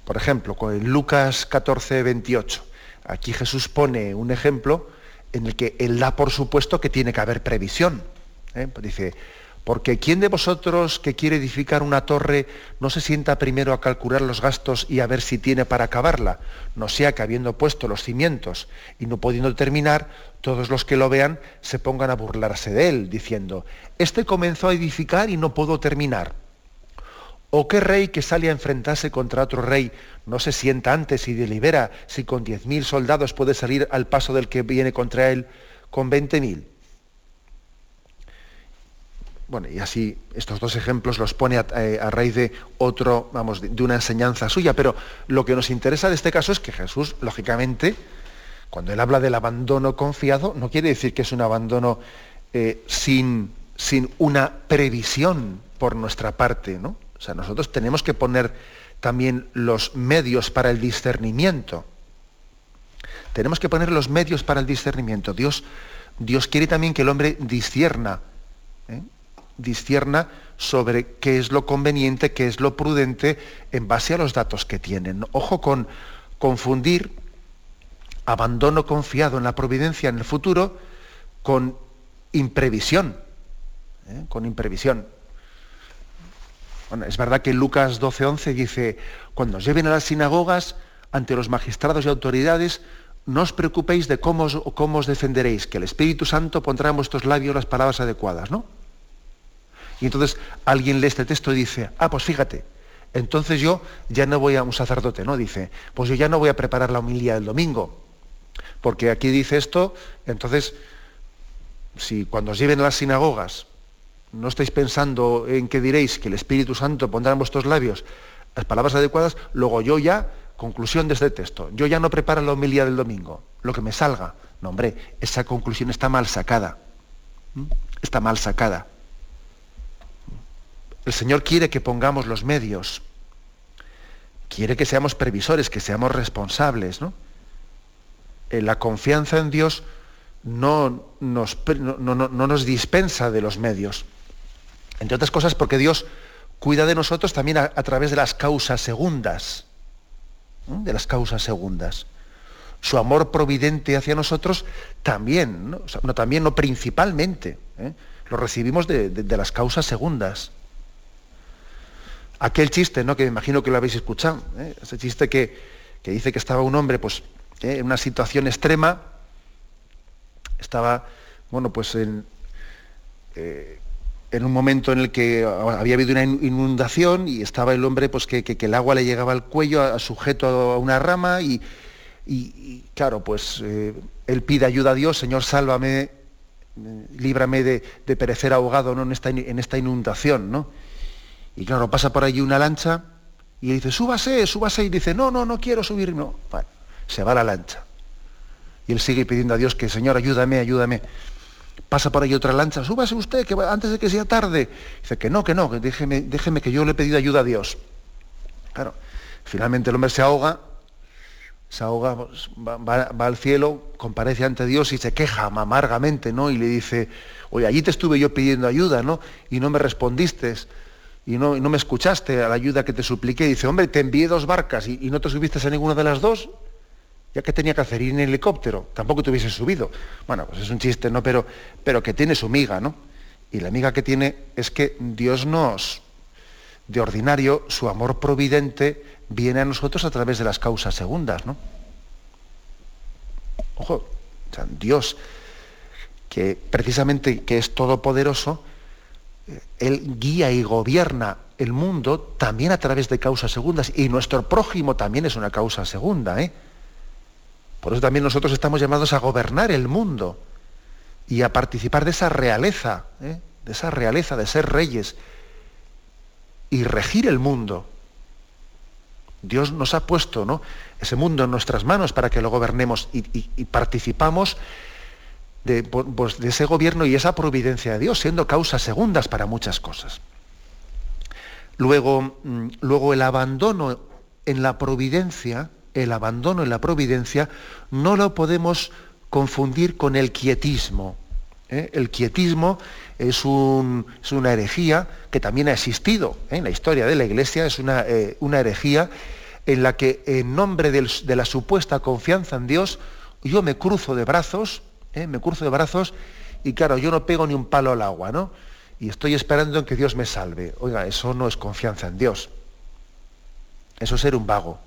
[SPEAKER 1] Por ejemplo, con Lucas 14, 28. Aquí Jesús pone un ejemplo en el que él da por supuesto que tiene que haber previsión. ¿Eh? Dice, porque ¿quién de vosotros que quiere edificar una torre no se sienta primero a calcular los gastos y a ver si tiene para acabarla? No sea que habiendo puesto los cimientos y no pudiendo terminar, todos los que lo vean se pongan a burlarse de él, diciendo, este comenzó a edificar y no pudo terminar. ¿O qué rey que sale a enfrentarse contra otro rey no se sienta antes y delibera si con diez mil soldados puede salir al paso del que viene contra él con veinte mil? Y así estos dos ejemplos los pone a, eh, raíz de otro, vamos, de, una enseñanza suya, pero lo que nos interesa de este caso es que Jesús, lógicamente, cuando él habla del abandono confiado, no quiere decir que es un abandono eh, sin, sin una previsión por nuestra parte, ¿no? O sea, nosotros tenemos que poner también los medios para el discernimiento. Tenemos que poner los medios para el discernimiento. Dios, Dios quiere también que el hombre discierna. ¿eh? Discierna sobre qué es lo conveniente, qué es lo prudente en base a los datos que tienen. Ojo con confundir abandono confiado en la providencia en el futuro con imprevisión. ¿eh? Con imprevisión. Es verdad que Lucas 12:11 dice, cuando os lleven a las sinagogas ante los magistrados y autoridades, no os preocupéis de cómo os, cómo os defenderéis, que el Espíritu Santo pondrá en vuestros labios las palabras adecuadas, ¿no? Y entonces alguien lee este texto y dice, ah, pues fíjate, entonces yo ya no voy a un sacerdote, ¿no? Dice, pues yo ya no voy a preparar la homilía del domingo, porque aquí dice esto, entonces, si cuando os lleven a las sinagogas no estáis pensando en que diréis que el Espíritu Santo pondrá en vuestros labios las palabras adecuadas, luego yo ya, conclusión de este texto, yo ya no preparo la homilía del domingo, lo que me salga. No, hombre, esa conclusión está mal sacada. Está mal sacada. El Señor quiere que pongamos los medios, quiere que seamos previsores, que seamos responsables. ¿no? Eh, la confianza en Dios no nos, no, nos, dispensa de los medios. Entre otras cosas porque Dios cuida de nosotros también a, través de las causas segundas. De las causas segundas. Su amor providente hacia nosotros también, no, también, no principalmente. ¿eh? Lo recibimos de, las causas segundas. Aquel chiste, ¿no? que me imagino que lo habéis escuchado, ¿eh? ese chiste que, que, dice que estaba un hombre pues, ¿eh? en una situación extrema, estaba, bueno, pues en, eh, en un momento en el que había habido una inundación y estaba el hombre, pues que, el agua le llegaba al cuello, sujeto a una rama y, claro, pues él pide ayuda a Dios, Señor, sálvame, líbrame de, perecer ahogado en, esta, en esta inundación, ¿no? Y claro, pasa por allí una lancha y dice, súbase, súbase, y dice, no, no, no quiero subirme. No. se va la lancha. Y él sigue pidiendo a Dios que, Señor, ayúdame, ayúdame. Pasa por ahí otra lancha, súbase usted, que antes de que sea tarde. Dice que no, que no, que déjeme, déjeme que yo le he pedido ayuda a Dios. Claro, finalmente el hombre se ahoga, se ahoga, pues, va, al cielo, comparece ante Dios y se queja amargamente, ¿no? Y le dice, oye, allí te estuve yo pidiendo ayuda, ¿no? Y no me respondiste y no, no me escuchaste a la ayuda que te supliqué. dice, hombre, te envié dos barcas y, no te subiste a ninguna de las dos ya que tenía que hacer ir en helicóptero, tampoco te hubiese subido. Bueno, pues es un chiste, ¿no? Pero, pero que tiene su miga, ¿no? Y la miga que tiene es que Dios nos, de ordinario, su amor providente viene a nosotros a través de las causas segundas, ¿no? Ojo, Dios, que precisamente que es todopoderoso, Él guía y gobierna el mundo también a través de causas segundas. Y nuestro prójimo también es una causa segunda, ¿eh? Por eso también nosotros estamos llamados a gobernar el mundo y a participar de esa realeza, ¿eh? de esa realeza de ser reyes y regir el mundo. Dios nos ha puesto ¿no? ese mundo en nuestras manos para que lo gobernemos y, participamos pues, de, ese gobierno y esa providencia de Dios, siendo causas segundas para muchas cosas. Luego, mm, luego el abandono en la providencia el abandono en la providencia no lo podemos confundir con el quietismo. ¿eh? El quietismo es, una herejía que también ha existido ¿eh? en la historia de la Iglesia, es una, eh, herejía en la que en nombre de la supuesta confianza en Dios, yo me cruzo de brazos, me cruzo de brazos y claro, yo no pego ni un palo al agua, ¿no? Y estoy esperando en que Dios me salve. Oiga, eso no es confianza en Dios. Eso es ser un vago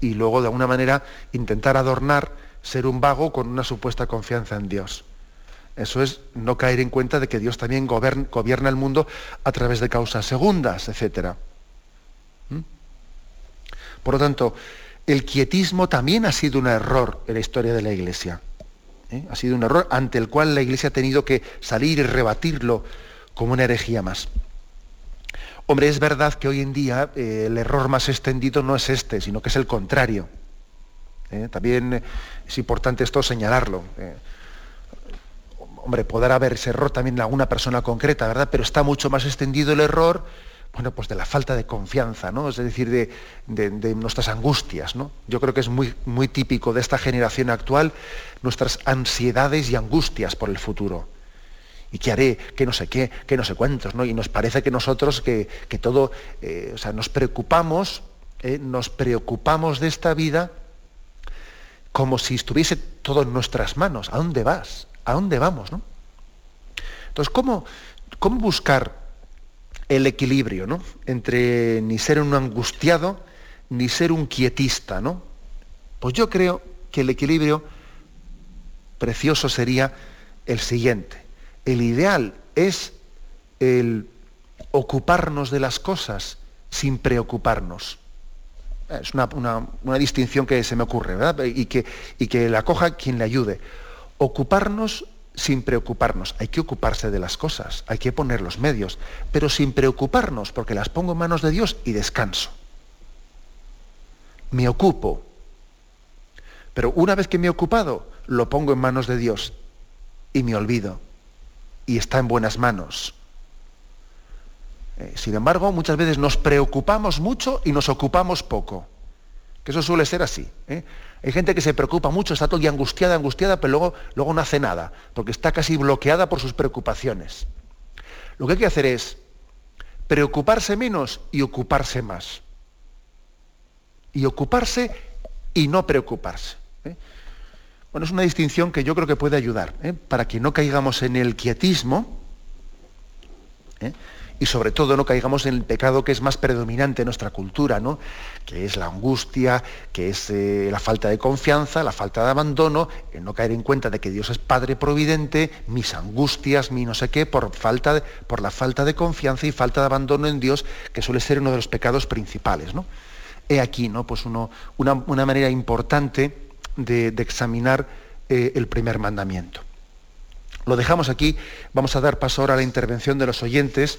[SPEAKER 1] y luego de alguna manera intentar adornar ser un vago con una supuesta confianza en Dios. Eso es no caer en cuenta de que Dios también gobierna, el mundo a través de causas segundas, etc. Por lo tanto, el quietismo también ha sido un error en la historia de la Iglesia. ¿Eh? Ha sido un error ante el cual la Iglesia ha tenido que salir y rebatirlo como una herejía más. Hombre, es verdad que hoy en día eh, el error más extendido no es este, sino que es el contrario. ¿eh? También es importante esto señalarlo. Hombre, podrá haber ese error también en alguna persona concreta, ¿verdad? Pero está mucho más extendido el error, bueno, pues de la falta de confianza, ¿no? Es decir, de, nuestras angustias, ¿no? Yo creo que es muy, muy típico de esta generación actual nuestras ansiedades y angustias por el futuro y qué haré, qué no sé qué, qué no sé cuántos, ¿no? Y nos parece que nosotros, que, todo, eh, o sea, nos preocupamos, eh, nos preocupamos de esta vida como si estuviese todo en nuestras manos. ¿A dónde vas? ¿A dónde vamos? ¿no? Entonces, ¿cómo, ¿cómo buscar el equilibrio ¿no? entre ni ser un angustiado ni ser un quietista? ¿no? Pues yo creo que el equilibrio precioso sería el siguiente el ideal es el ocuparnos de las cosas sin preocuparnos. Es una, distinción que se me ocurre, ¿verdad? Y que, y que la coja quien le ayude. Ocuparnos sin preocuparnos. Hay que ocuparse de las cosas, hay que poner los medios, pero sin preocuparnos, porque las pongo en manos de Dios y descanso. Me ocupo. Pero una vez que me he ocupado, lo pongo en manos de Dios y me olvido. Y está en buenas manos. Eh, sin embargo, muchas veces nos preocupamos mucho y nos ocupamos poco. Que eso suele ser así. ¿eh? Hay gente que se preocupa mucho, está todo el angustiada, angustiada, pero luego, luego no hace nada, porque está casi bloqueada por sus preocupaciones. Lo que hay que hacer es preocuparse menos y ocuparse más. Y ocuparse y no preocuparse. ¿eh? Bueno, es una distinción que yo creo que puede ayudar, para que no caigamos en el quietismo y sobre todo no caigamos en el pecado que es más predominante en nuestra cultura, ¿no? que es la angustia, que es eh, la falta de confianza, la falta de abandono, el no caer en cuenta de que Dios es Padre Providente, mis angustias, mi no sé qué, por, falta por la falta de confianza y falta de abandono en Dios, que suele ser uno de los pecados principales. ¿no? He aquí ¿no? pues uno, una, manera importante de, examinar eh, el primer mandamiento. Lo dejamos aquí, vamos a dar paso ahora a la intervención de los oyentes.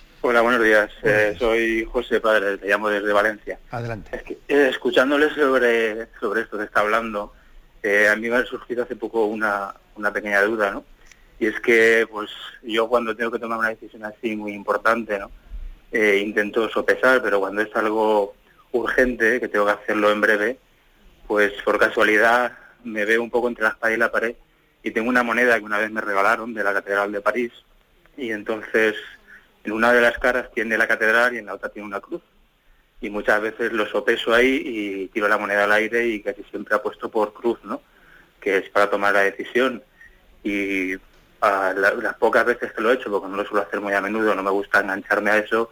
[SPEAKER 2] Hola, buenos días. Eh, soy José Padre, te llamo desde Valencia.
[SPEAKER 1] Adelante.
[SPEAKER 2] Eh, escuchándole sobre, sobre esto que está hablando, eh, a mí me ha surgido hace poco una, una pequeña duda, ¿no? Y es que, pues, yo cuando tengo que tomar una decisión así muy importante, ¿no? intento sopesar, pero cuando es algo urgente, que tengo que hacerlo en breve, pues por casualidad me veo un poco entre la espada y la pared y tengo una moneda que una vez me regalaron de la Catedral de París y entonces en una de las caras tiene la catedral y en la otra tiene una cruz. Y muchas veces lo sopeso ahí y tiro la moneda al aire y casi siempre apuesto por cruz, ¿no? Que es para tomar la decisión. Y las pocas veces que lo he hecho, porque no lo suelo hacer muy a menudo, no me gusta engancharme a eso,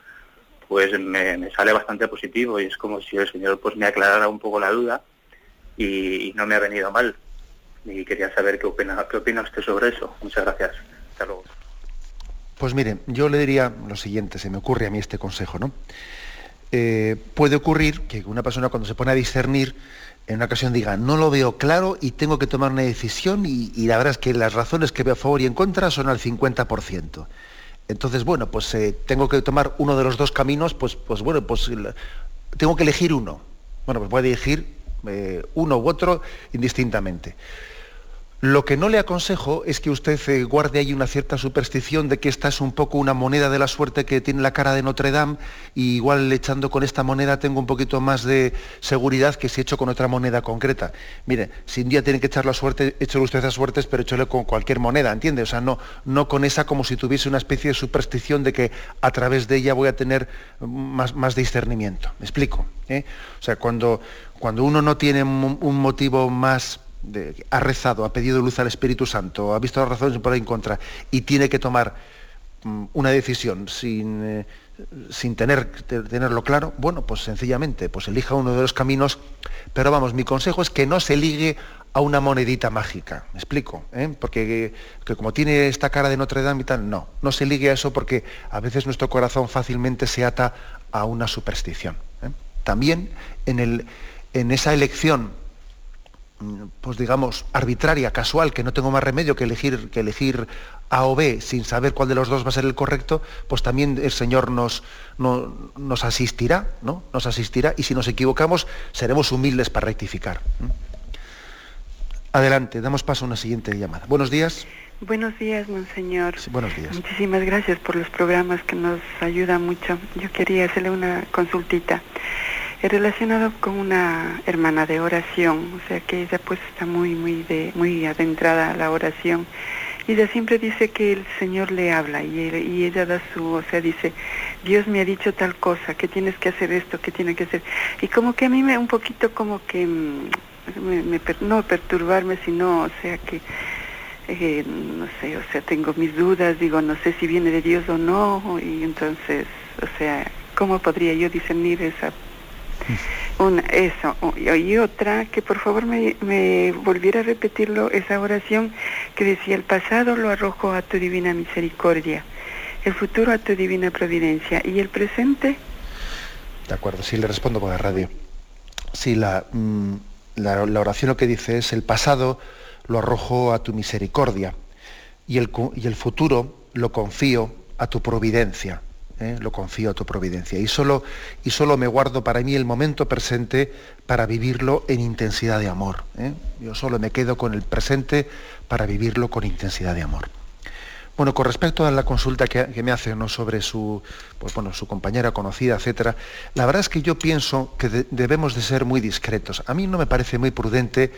[SPEAKER 2] pues me, sale bastante positivo y es como si el Señor pues me aclarara un poco la duda y, no me ha venido mal. Y quería saber qué opina, qué opina usted sobre eso. Muchas gracias. Hasta luego.
[SPEAKER 1] Pues miren, yo le diría lo siguiente, se me ocurre a mí este consejo, ¿no? Eh, puede ocurrir que una persona cuando se pone a discernir, en una ocasión diga, no lo veo claro y tengo que tomar una decisión y, la verdad es que las razones que veo a favor y en contra son al 50%. Entonces, bueno, pues eh, tengo que tomar uno de los dos caminos, pues, pues bueno, pues tengo que elegir uno. Bueno, pues voy a elegir eh, uno u otro indistintamente. Lo que no le aconsejo es que usted eh, guarde ahí una cierta superstición de que esta es un poco una moneda de la suerte que tiene la cara de Notre Dame y igual echando con esta moneda tengo un poquito más de seguridad que si echo con otra moneda concreta. Mire, si un día tiene que echar la suerte, échale usted a suertes, pero échale con cualquier moneda, ¿entiende? O sea, no, no con esa como si tuviese una especie de superstición de que a través de ella voy a tener más, más discernimiento. ¿Me explico? ¿Eh? O sea, cuando, cuando uno no tiene un motivo más ha rezado, ha pedido luz al Espíritu Santo, ha visto las razones por ahí en contra y tiene que tomar mm, una decisión sin, eh, sin tener, tenerlo claro, bueno, pues sencillamente, pues elija uno de los caminos, pero vamos, mi consejo es que no se ligue a una monedita mágica, ¿me explico? ¿Eh? Porque que como tiene esta cara de Notre Dame y tal, no, no se ligue a eso porque a veces nuestro corazón fácilmente se ata a una superstición. ¿eh? también en, el, en esa elección pues digamos, arbitraria, casual, que no tengo más remedio que elegir, que elegir A o B sin saber cuál de los dos va a ser el correcto, pues también el Señor nos, nos asistirá, ¿no? Nos asistirá y si nos equivocamos seremos humildes para rectificar. Adelante, damos paso a una siguiente llamada. Buenos días.
[SPEAKER 3] Buenos días, monseñor.
[SPEAKER 1] buenos días.
[SPEAKER 3] Muchísimas gracias por los programas que nos ayudan mucho. Yo quería hacerle una consultita. He relacionado con una hermana de oración, o sea que ella pues está muy, muy, de, muy adentrada a la oración. Y ella siempre dice que el Señor le habla y, ella da su, o sea, dice, Dios me ha dicho tal cosa, que tienes que hacer esto, que tiene que hacer. Y como que a mí me un poquito como que, mm, me, no perturbarme, sino, o sea que, eh, no sé, o sea, tengo mis dudas, digo, no sé si viene de Dios o no, y entonces, o sea, ¿cómo podría yo discernir esa una, eso. Y otra, que por favor me, volviera a repetirlo, esa oración que decía, el pasado lo arrojo a tu divina misericordia, el futuro a tu divina providencia y el presente.
[SPEAKER 1] De acuerdo, sí, le respondo por la radio. Sí, la, mm, la, la oración lo que dice es, el pasado lo arrojo a tu misericordia y el, y el futuro lo confío a tu providencia. ¿Eh? lo confío a tu providencia. Y solo, y solo me guardo para mí el momento presente para vivirlo en intensidad de amor. ¿eh? Yo solo me quedo con el presente para vivirlo con intensidad de amor. Bueno, con respecto a la consulta que, me hace ¿no? sobre su, pues bueno, su compañera conocida, etcétera, la verdad es que yo pienso que debemos de ser muy discretos. A mí no me parece muy prudente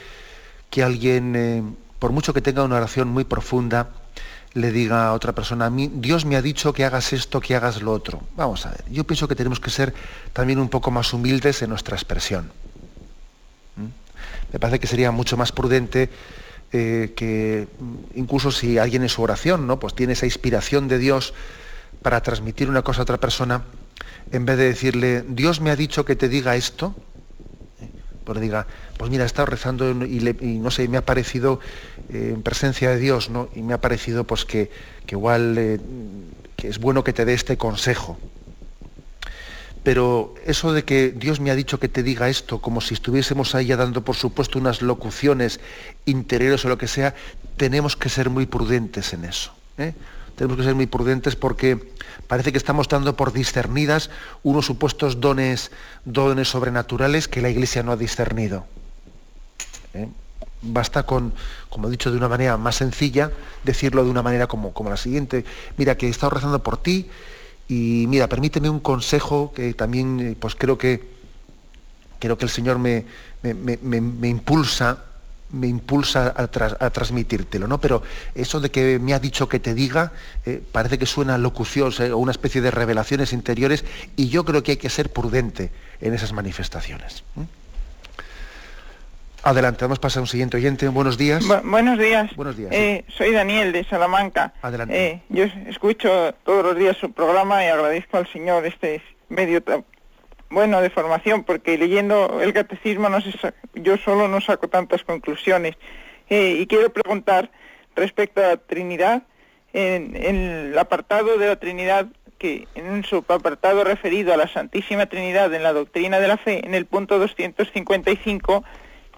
[SPEAKER 1] que alguien, eh, por mucho que tenga una oración muy profunda, le diga a otra persona, a mí, Dios me ha dicho que hagas esto, que hagas lo otro. Vamos a ver, yo pienso que tenemos que ser también un poco más humildes en nuestra expresión. ¿Mm? Me parece que sería mucho más prudente eh, que incluso si alguien en su oración ¿no? pues tiene esa inspiración de Dios para transmitir una cosa a otra persona, en vez de decirle, Dios me ha dicho que te diga esto, pues le diga, pues mira, he estado rezando y, no sé, me ha parecido eh, en presencia de Dios, ¿no? Y me ha parecido pues que, igual eh, que es bueno que te dé este consejo. Pero eso de que Dios me ha dicho que te diga esto, como si estuviésemos ahí ya dando por supuesto unas locuciones interiores o lo que sea, tenemos que ser muy prudentes en eso. ¿eh? Tenemos que ser muy prudentes porque parece que estamos dando por discernidas unos supuestos dones, dones sobrenaturales que la Iglesia no ha discernido. ¿eh? Basta con, como he dicho de una manera más sencilla, decirlo de una manera como, como la siguiente. Mira, que he estado rezando por ti y mira, permíteme un consejo que también eh, pues creo que, creo que el Señor me, me, impulsa me impulsa a, transmitírtelo, ¿no? Pero eso de que me ha dicho que te diga, eh, parece que suena locución o una especie de revelaciones interiores y yo creo que hay que ser prudente en esas manifestaciones. Adelante, vamos a pasar a un siguiente oyente. Buenos días.
[SPEAKER 4] buenos días.
[SPEAKER 1] Buenos días.
[SPEAKER 4] Eh, soy Daniel de Salamanca.
[SPEAKER 1] Adelante.
[SPEAKER 4] Eh, yo escucho todos los días su programa y agradezco al Señor este medio bueno de formación, porque leyendo el catecismo no yo solo no saco tantas conclusiones. Eh, y quiero preguntar respecto a la Trinidad, en, en el apartado de la Trinidad que en su apartado referido a la Santísima Trinidad en la doctrina de la fe, en el punto 255,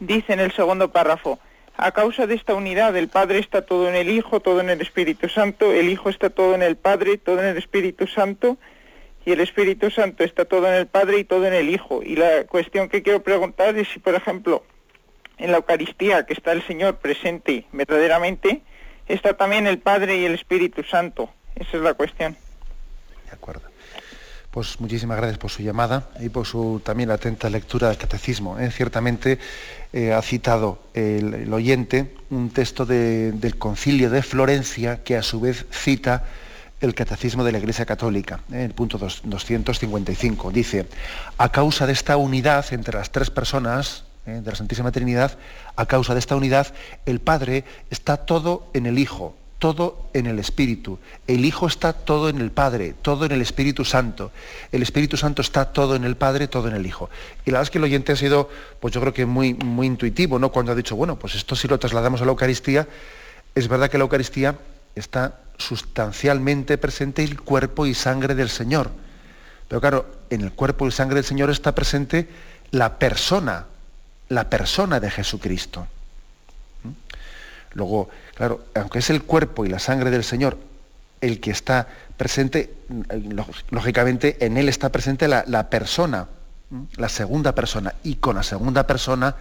[SPEAKER 4] dice en el segundo párrafo, a causa de esta unidad, el Padre está todo en el Hijo, todo en el Espíritu Santo, el Hijo está todo en el Padre, todo en el Espíritu Santo, y el Espíritu Santo está todo en el Padre y todo en el Hijo. Y la cuestión que quiero preguntar es si, por ejemplo, en la Eucaristía, que está el Señor presente verdaderamente, está también el Padre y el Espíritu Santo. Esa es la cuestión.
[SPEAKER 1] De acuerdo. Pues muchísimas gracias por su llamada y por su también atenta lectura del catecismo. ¿eh? Ciertamente eh, ha citado el, oyente un texto del concilio de Florencia que a su vez cita el catecismo de la Iglesia Católica, en ¿eh? el punto 255. Dice, a causa de esta unidad entre las tres personas de la Santísima Trinidad, a causa de esta unidad, el Padre está todo en el Hijo, todo en el Espíritu. El Hijo está todo en el Padre, todo en el Espíritu Santo. El Espíritu Santo está todo en el Padre, todo en el Hijo. Y la verdad es que el oyente ha sido, pues yo creo que muy, muy intuitivo, ¿no? Cuando ha dicho, bueno, pues esto si lo trasladamos a la Eucaristía, es verdad que la Eucaristía está sustancialmente presente el cuerpo y sangre del Señor. Pero claro, en el cuerpo y sangre del Señor está presente la persona, la persona de Jesucristo. ¿Mm? Luego, claro, aunque es el cuerpo y la sangre del Señor el que está presente, lógicamente en él está presente la, persona, la segunda persona, y con la segunda persona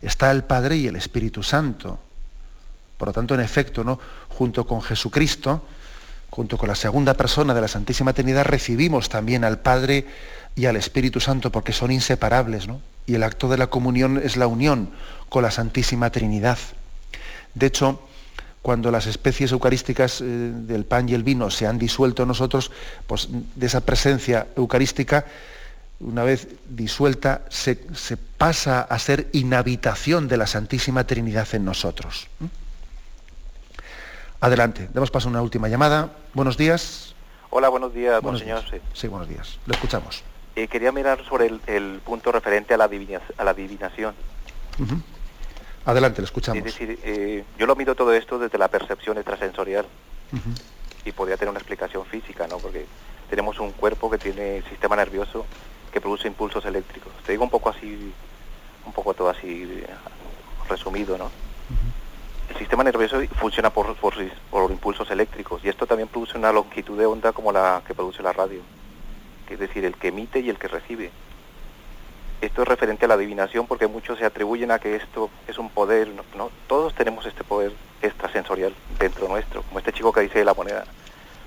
[SPEAKER 1] está el Padre y el Espíritu Santo. Por lo tanto, en efecto, junto con Jesucristo, junto con la segunda persona de la Santísima Trinidad, recibimos también al Padre y al Espíritu Santo porque son inseparables, ¿no? Y el acto de la comunión es la unión con la Santísima Trinidad. De hecho, cuando las especies eucarísticas eh, del pan y el vino se han disuelto nosotros, pues de esa presencia eucarística, una vez disuelta, se, pasa a ser inhabitación de la Santísima Trinidad en nosotros. Adelante, damos paso a una última llamada. Buenos días.
[SPEAKER 5] Hola, buenos días, monseñor.
[SPEAKER 1] Sí. buenos días. Lo escuchamos.
[SPEAKER 5] Eh, quería mirar sobre el, punto referente a la, a la adivinación.
[SPEAKER 1] Adelante, lo escuchamos.
[SPEAKER 5] Es decir, eh, yo lo miro todo esto desde la percepción extrasensorial y podría tener una explicación física, ¿no? Porque tenemos un cuerpo que tiene sistema nervioso que produce impulsos eléctricos. Te digo un poco así, un poco todo así resumido, ¿no? El sistema nervioso funciona por, por, impulsos eléctricos y esto también produce una longitud de onda como la que produce la radio, es decir, el que emite y el que recibe. Esto es referente a la adivinación porque muchos se atribuyen a que esto es un poder, ¿no? Todos tenemos este poder extrasensorial dentro nuestro, como este chico que dice de la moneda,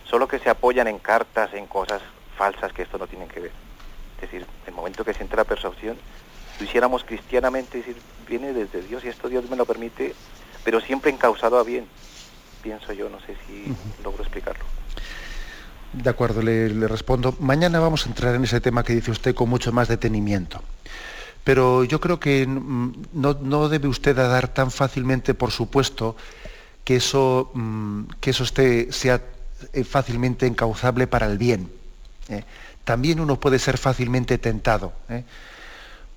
[SPEAKER 5] solo que se apoyan en cartas, en cosas falsas que esto no tienen que ver. Es decir, el momento que se entra la percepción, lo hiciéramos cristianamente, es decir, viene desde Dios y esto Dios me lo permite, pero siempre encausado a bien, pienso yo, no sé si logro explicarlo.
[SPEAKER 1] De acuerdo, le, respondo. Mañana vamos a entrar en ese tema que dice usted con mucho más detenimiento. Pero yo creo que no, debe usted dar tan fácilmente por supuesto que eso, mm, que eso esté, sea eh, fácilmente encauzable para el bien. ¿eh? También uno puede ser fácilmente tentado. ¿eh?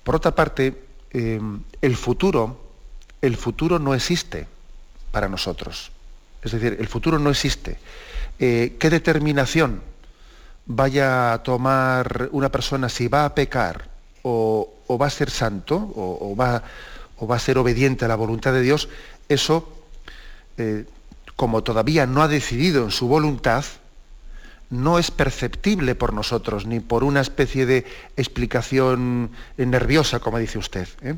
[SPEAKER 1] Por otra parte, el futuro, el futuro no existe para nosotros. Es decir, el futuro no existe. Eh, qué determinación vaya a tomar una persona si va a pecar o, va a ser santo o, va, a ser obediente a la voluntad de Dios, eso, eh, como todavía no ha decidido en su voluntad, no es perceptible por nosotros, ni por una especie de explicación nerviosa, como dice usted. ¿eh?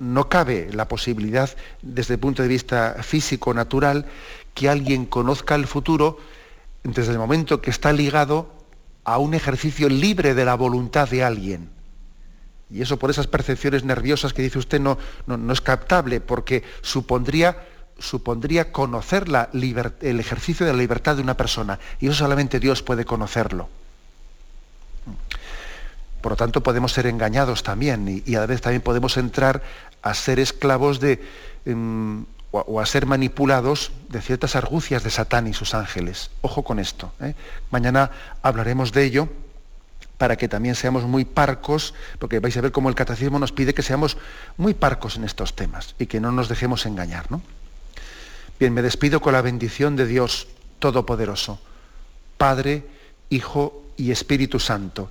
[SPEAKER 1] No, cabe la posibilidad, desde el punto de vista físico, natural, que alguien conozca el futuro desde el momento que está ligado a un ejercicio libre de la voluntad de alguien. Y eso por esas percepciones nerviosas que dice usted no, no, es captable, porque supondría, supondría conocer el ejercicio de la libertad de una persona. Y eso solamente Dios puede conocerlo. Por lo tanto, podemos ser engañados también y, a la vez también podemos entrar a ser esclavos de, em, o, a ser manipulados de ciertas argucias de Satán y sus ángeles. Ojo con esto. ¿eh? Mañana hablaremos de ello para que también seamos muy parcos, porque vais a ver cómo el catecismo nos pide que seamos muy parcos en estos temas y que no nos dejemos engañar. Bien, me despido con la bendición de Dios Todopoderoso, Padre, Hijo y Espíritu Santo